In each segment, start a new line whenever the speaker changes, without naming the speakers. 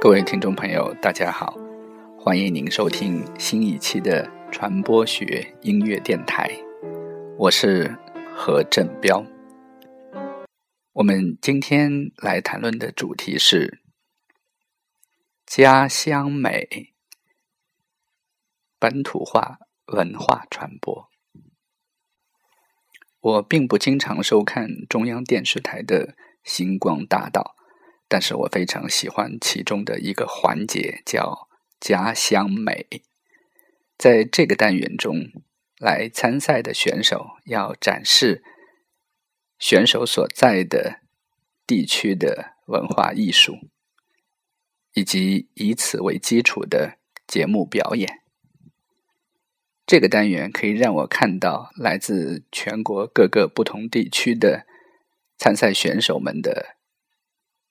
各位听众朋友，大家好，欢迎您收听新一期的传播学音乐电台，我是何振彪。我们今天来谈论的主题是家乡美、本土化文化传播。我并不经常收看中央电视台的《星光大道》。但是我非常喜欢其中的一个环节，叫“家乡美”。在这个单元中，来参赛的选手要展示选手所在的地区的文化艺术，以及以此为基础的节目表演。这个单元可以让我看到来自全国各个不同地区的参赛选手们的。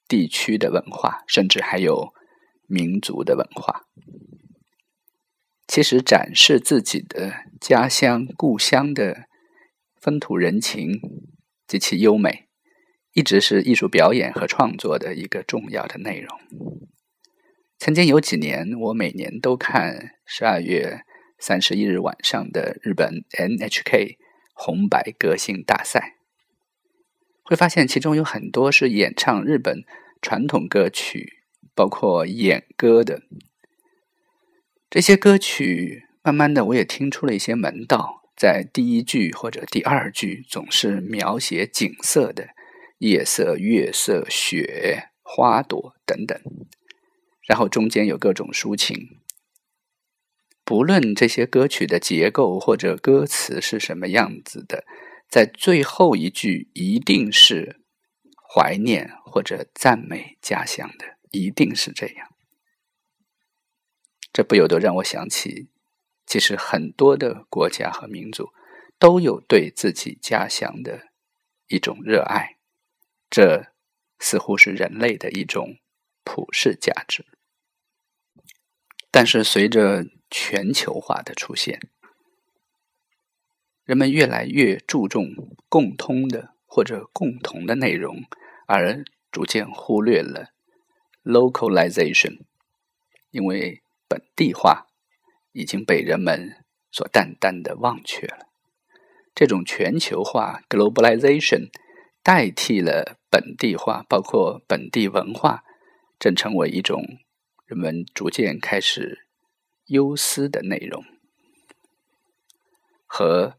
地区的文化，甚至还有民族的文化。其实，展示自己的家乡、故乡的风土人情及其优美，一直是艺术表演和创作的一个重要的内容。曾经有几年，我每年都看十二月三十一日晚上的日本 NHK 红白歌星大赛。会发现其中有很多是演唱日本传统歌曲，包括演歌的这些歌曲。慢慢的，我也听出了一些门道。在第一句或者第二句，总是描写景色的夜色、月色、雪、花朵等等，然后中间有各种抒情。不论这些歌曲的结构或者歌词是什么样子的。在最后一句一定是怀念或者赞美家乡的，一定是这样。这不由得让我想起，其实很多的国家和民族都有对自己家乡的一种热爱，这似乎是人类的一种普世价值。但是随着全球化的出现，人们越来越注重共通的或者共同的内容，而逐渐忽略了 localization，因为本地化已经被人们所淡淡的忘却了。这种全球化 globalization 代替了本地化，包括本地文化，正成为一种人们逐渐开始忧思的内容和。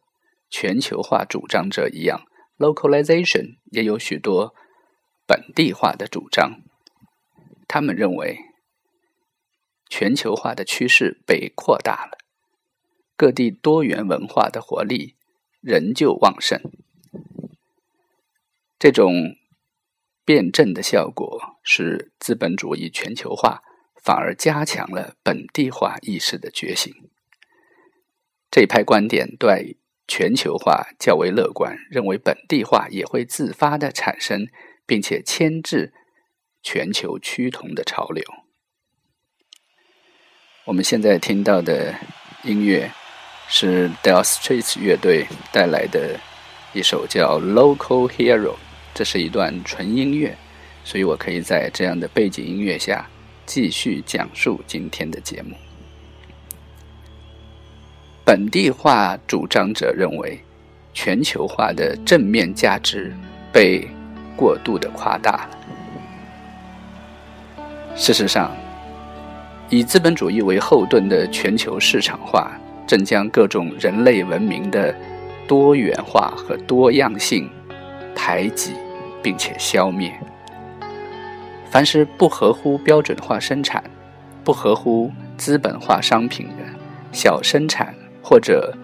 全球化主张者一样，localization 也有许多本地化的主张。他们认为，全球化的趋势被扩大了，各地多元文化的活力仍旧旺盛。这种辩证的效果，使资本主义全球化反而加强了本地化意识的觉醒。这一派观点对。全球化较为乐观，认为本地化也会自发的产生，并且牵制全球趋同的潮流。我们现在听到的音乐是 Del Streets 乐队带来的一首叫《Local Hero》，这是一段纯音乐，所以我可以在这样的背景音乐下继续讲述今天的节目。本地化主张者认为，全球化的正面价值被过度的夸大了。事实上，以资本主义为后盾的全球市场化，正将各种人类文明的多元化和多样性排挤，并且消灭。凡是不合乎标准化生产、不合乎资本化商品的小生产。或者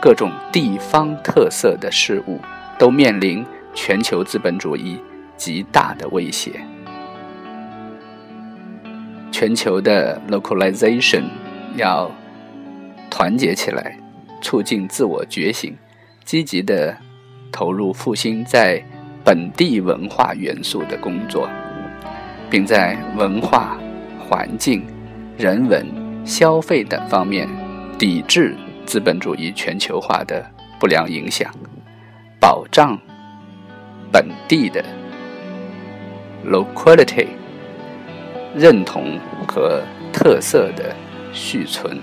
各种地方特色的事物，都面临全球资本主义极大的威胁。全球的 localization 要团结起来，促进自我觉醒，积极的投入复兴在本地文化元素的工作，并在文化、环境、人文、消费等方面。抵制资本主义全球化的不良影响，保障本地的 locality，认同和特色的续存。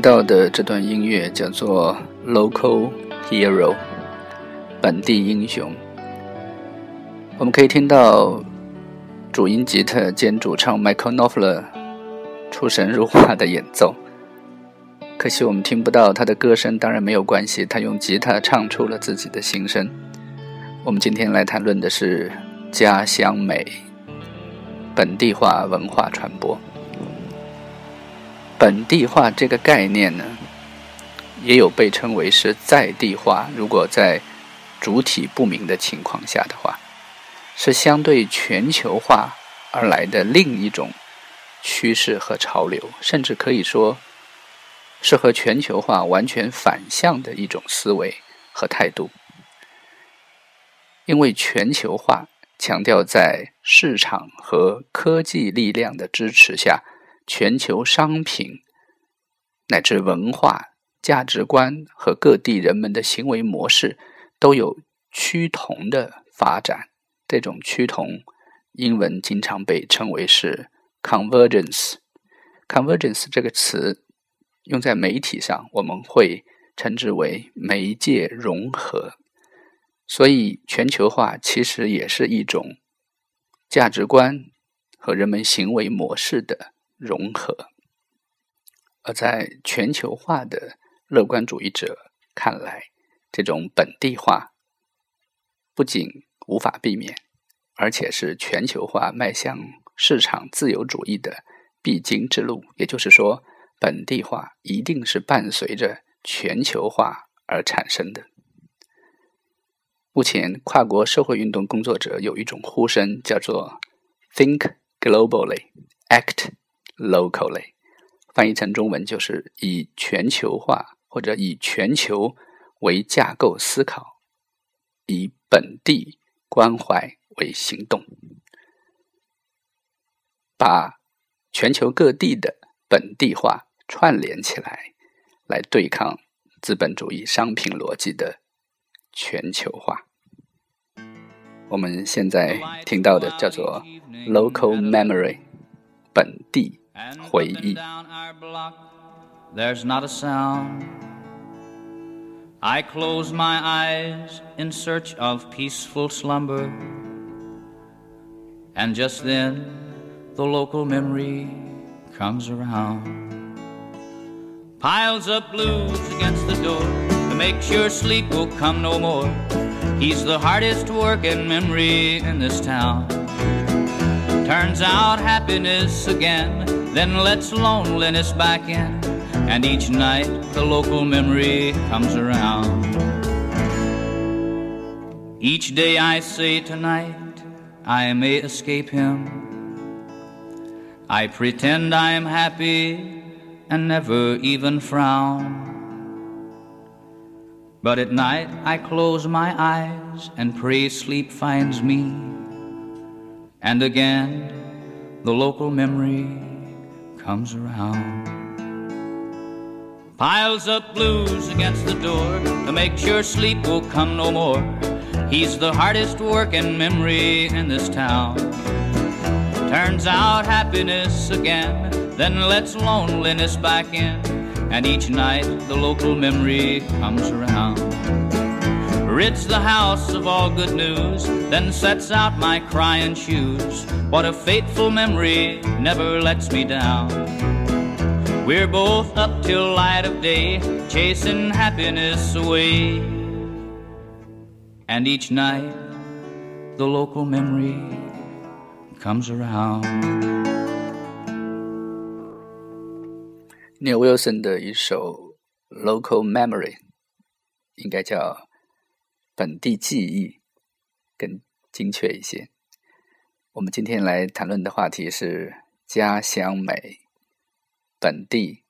到的这段音乐叫做《Local Hero》，本地英雄。我们可以听到主音吉他兼主唱 Michael Knopfler 出神入化的演奏。可惜我们听不到他的歌声，当然没有关系，他用吉他唱出了自己的心声。我们今天来谈论的是家乡美，本地化文化传播。本地化这个概念呢，也有被称为是在地化。如果在主体不明的情况下的话，是相对全球化而来的另一种趋势和潮流，甚至可以说是和全球化完全反向的一种思维和态度。因为全球化强调在市场和科技力量的支持下。全球商品乃至文化价值观和各地人们的行为模式都有趋同的发展。这种趋同，英文经常被称为是 convergence。convergence 这个词用在媒体上，我们会称之为媒介融合。所以，全球化其实也是一种价值观和人们行为模式的。融合，而在全球化的乐观主义者看来，这种本地化不仅无法避免，而且是全球化迈向市场自由主义的必经之路。也就是说，本地化一定是伴随着全球化而产生的。目前，跨国社会运动工作者有一种呼声，叫做 “Think globally, act”。Locally，翻译成中文就是以全球化或者以全球为架构思考，以本地关怀为行动，把全球各地的本地化串联起来，来对抗资本主义商品逻辑的全球化。我们现在听到的叫做 Local Memory，本地。回忆。There's not a sound. I close my eyes in search of peaceful slumber. And just then, the local memory comes around. Piles up blues against the door to make sure sleep will come no more. He's the hardest working memory in this town. Turns out happiness again then lets loneliness back in, and each night the local memory comes around.
Each day I say tonight I may escape him. I pretend I am happy and never even frown. But at night I close my eyes and pray sleep finds me. And again the local memory comes around. Piles up blues against the door to make sure sleep will come no more. He's the hardest working memory in this town. Turns out happiness again, then lets loneliness back in. And each night the local memory comes around Rids the house of all good news, then sets out my crying shoes. What a fateful memory never lets me down. We're both up till light of day, chasing happiness away. And each night, the local memory comes around.
Neil Wilson 的一首《Local Memory》，应该叫 本地记忆，更精确一些。我们今天来谈论的话题是家乡美。本地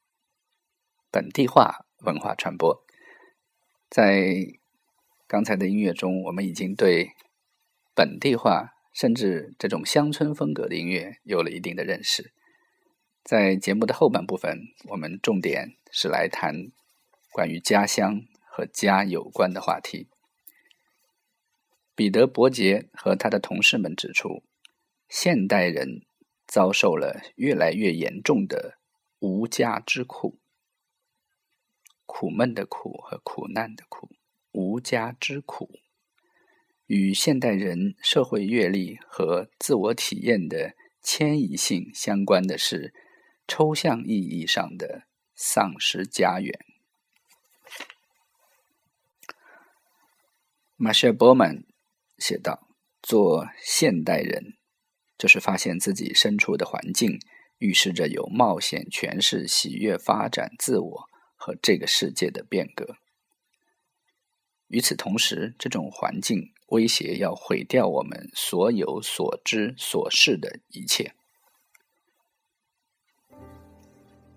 本地化文化传播，在刚才的音乐中，我们已经对本地化甚至这种乡村风格的音乐有了一定的认识。在节目的后半部分，我们重点是来谈关于家乡和家有关的话题。彼得·伯杰和他的同事们指出，现代人遭受了越来越严重的。无家之苦，苦闷的苦和苦难的苦，无家之苦，与现代人社会阅历和自我体验的迁移性相关的是抽象意义上的丧失家园。马歇尔·波曼写道：“做现代人，就是发现自己身处的环境。”预示着有冒险、诠释、喜悦、发展自我和这个世界的变革。与此同时，这种环境威胁要毁掉我们所有所知所视的一切。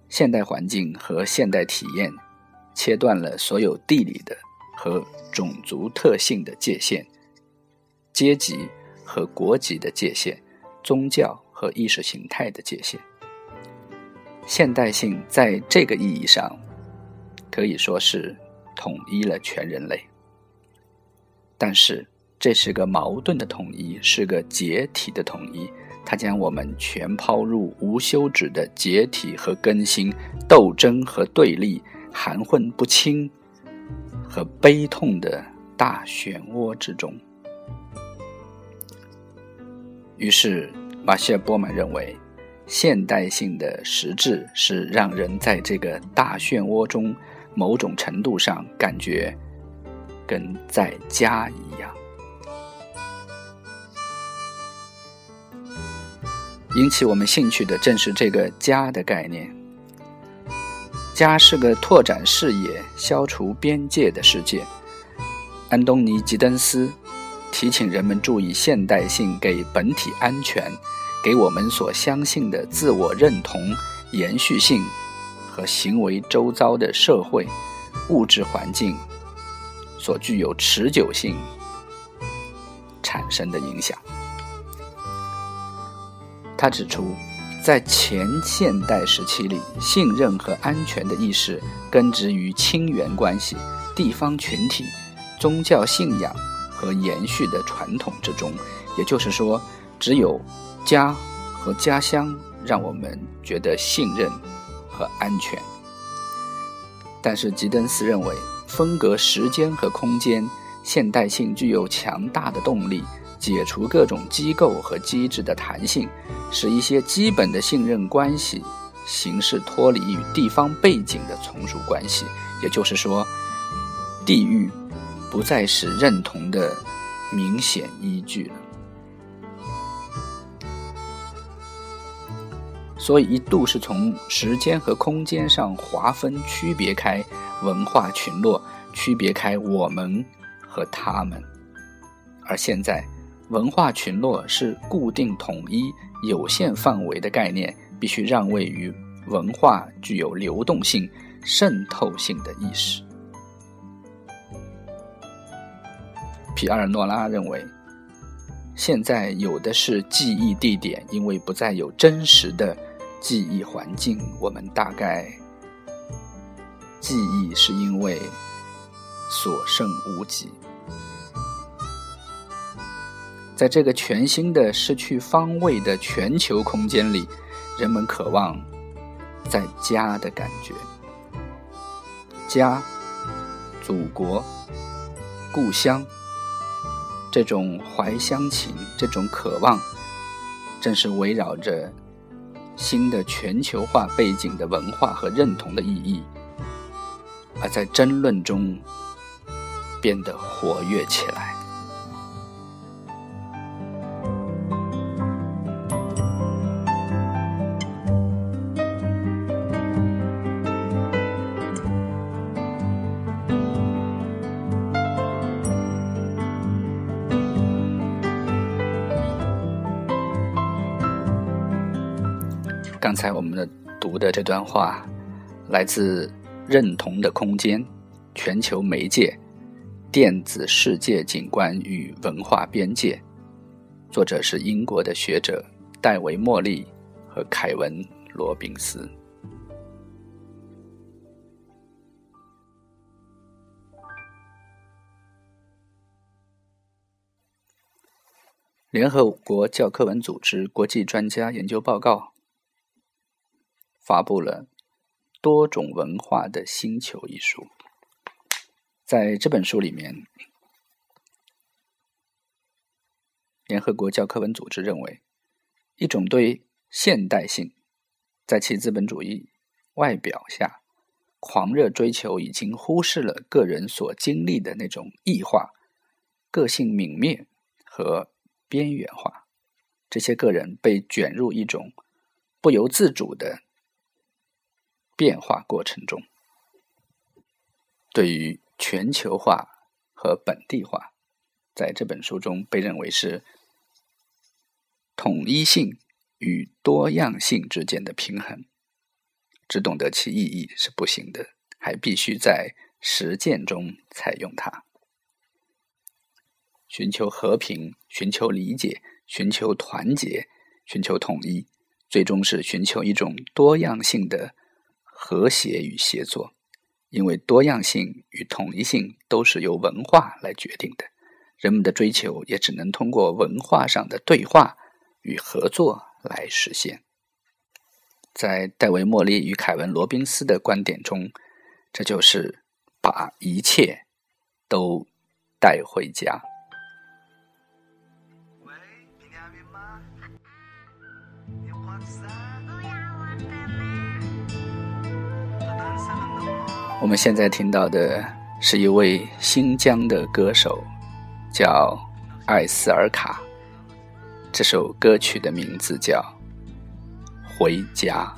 现代环境和现代体验切断了所有地理的和种族特性的界限、阶级和国籍的界限、宗教和意识形态的界限。现代性在这个意义上，可以说是统一了全人类。但是，这是个矛盾的统一，是个解体的统一。它将我们全抛入无休止的解体和更新、斗争和对立、含混不清和悲痛的大漩涡之中。于是，马歇尔·波曼认为。现代性的实质是让人在这个大漩涡中，某种程度上感觉跟在家一样。引起我们兴趣的正是这个“家”的概念。家是个拓展视野、消除边界的世界。安东尼·吉登斯提醒人们注意现代性给本体安全。给我们所相信的自我认同、延续性和行为周遭的社会物质环境所具有持久性产生的影响。他指出，在前现代时期里，信任和安全的意识根植于亲缘关系、地方群体、宗教信仰和延续的传统之中。也就是说，只有。家和家乡让我们觉得信任和安全，但是吉登斯认为，分隔时间和空间，现代性具有强大的动力，解除各种机构和机制的弹性，使一些基本的信任关系形式脱离与地方背景的从属关系。也就是说，地域不再是认同的明显依据了。所以一度是从时间和空间上划分、区别开文化群落，区别开我们和他们。而现在，文化群落是固定统一、有限范围的概念，必须让位于文化具有流动性、渗透性的意识。皮埃尔诺拉认为，现在有的是记忆地点，因为不再有真实的记忆环境，我们大概记忆是因为所剩无几。在这个全新的、失去方位的全球空间里，人们渴望在家的感觉。家、祖国、故乡，这种怀乡情，这种渴望，正是围绕着新的全球化背景的文化和认同的意义，而在争论中变得活跃起来。刚才我们的读的这段话，来自《认同的空间：全球媒介、电子世界景观与文化边界》，作者是英国的学者戴维·莫利和凯文·罗宾斯。联合国教科文组织国际专家研究报告。发布了《多种文化的星球》一书，在这本书里面，联合国教科文组织认为，一种对现代性在其资本主义外表下狂热追求，已经忽视了个人所经历的那种异化、个性泯灭和边缘化。这些个人被卷入一种不由自主的。变化过程中，对于全球化和本地化，在这本书中被认为是统一性与多样性之间的平衡。只懂得其意义是不行的，还必须在实践中采用它。寻求和平，寻求理解，寻求团结，寻求统一，最终是寻求一种多样性的。和谐与协作，因为多样性与统一性都是由文化来决定的，人们的追求也只能通过文化上的对话与合作来实现。在戴维·莫利与凯文·罗宾斯的观点中，这就是把一切都带回家。我们现在听到的是一位新疆的歌手，叫艾斯尔卡。这首歌曲的名字叫《回家》。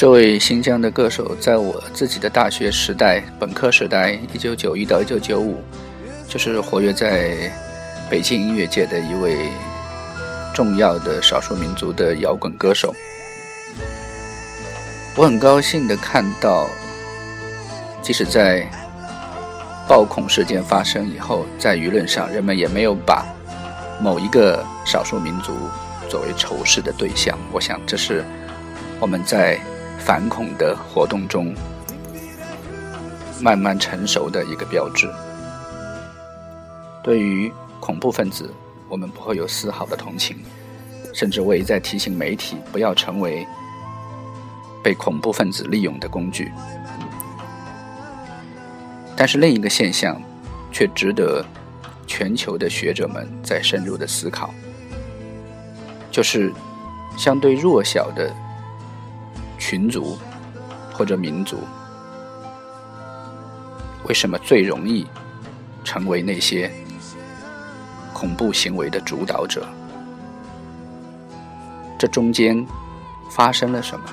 这位新疆的歌手，在我自己的大学时代、本科时代（一九九一到一九九五），就是活跃在北京音乐界的一位重要的少数民族的摇滚歌手。我很高兴的看到，即使在暴恐事件发生以后，在舆论上，人们也没有把某一个少数民族作为仇视的对象。我想，这是我们在。反恐的活动中，慢慢成熟的一个标志。对于恐怖分子，我们不会有丝毫的同情，甚至我也在提醒媒体不要成为被恐怖分子利用的工具。但是另一个现象，却值得全球的学者们再深入的思考，就是相对弱小的。群族或者民族，为什么最容易成为那些恐怖行为的主导者？这中间发生了什么？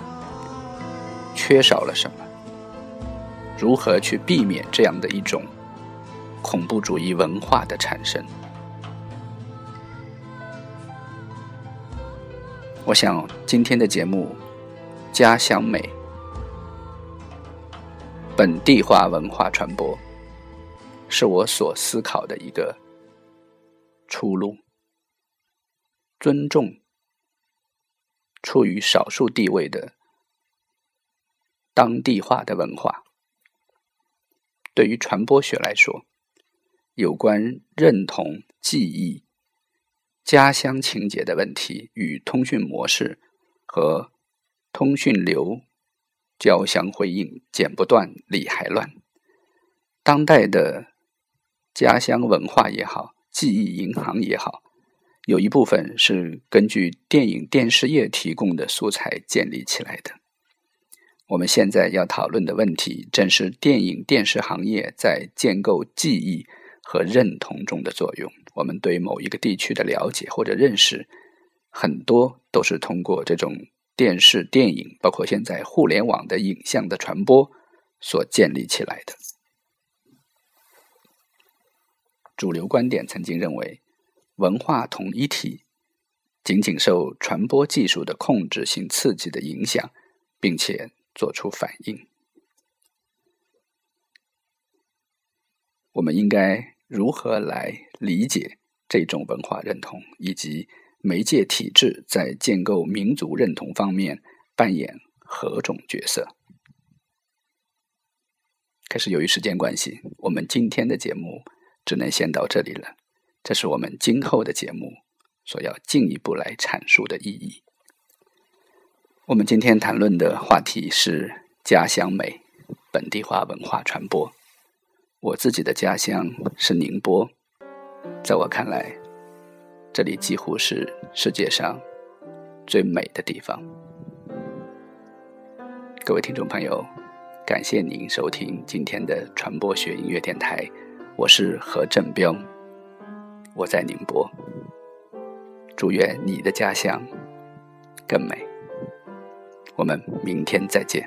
缺少了什么？如何去避免这样的一种恐怖主义文化的产生？我想今天的节目。家乡美，本地化文化传播，是我所思考的一个出路。尊重处于少数地位的当地化的文化，对于传播学来说，有关认同、记忆、家乡情节的问题与通讯模式和。通讯流交相辉映，剪不断，理还乱。当代的家乡文化也好，记忆银行也好，有一部分是根据电影电视业提供的素材建立起来的。我们现在要讨论的问题，正是电影电视行业在建构记忆和认同中的作用。我们对某一个地区的了解或者认识，很多都是通过这种。电视、电影，包括现在互联网的影像的传播，所建立起来的主流观点曾经认为，文化统一体仅仅受传播技术的控制性刺激的影响，并且做出反应。我们应该如何来理解这种文化认同，以及？媒介体制在建构民族认同方面扮演何种角色？可是由于时间关系，我们今天的节目只能先到这里了。这是我们今后的节目所要进一步来阐述的意义。我们今天谈论的话题是家乡美、本地化文化传播。我自己的家乡是宁波，在我看来，这里几乎是世界上最美的地方。各位听众朋友，感谢您收听今天的传播学音乐电台，我是何振彪，我在宁波，祝愿你的家乡更美。我们明天再见。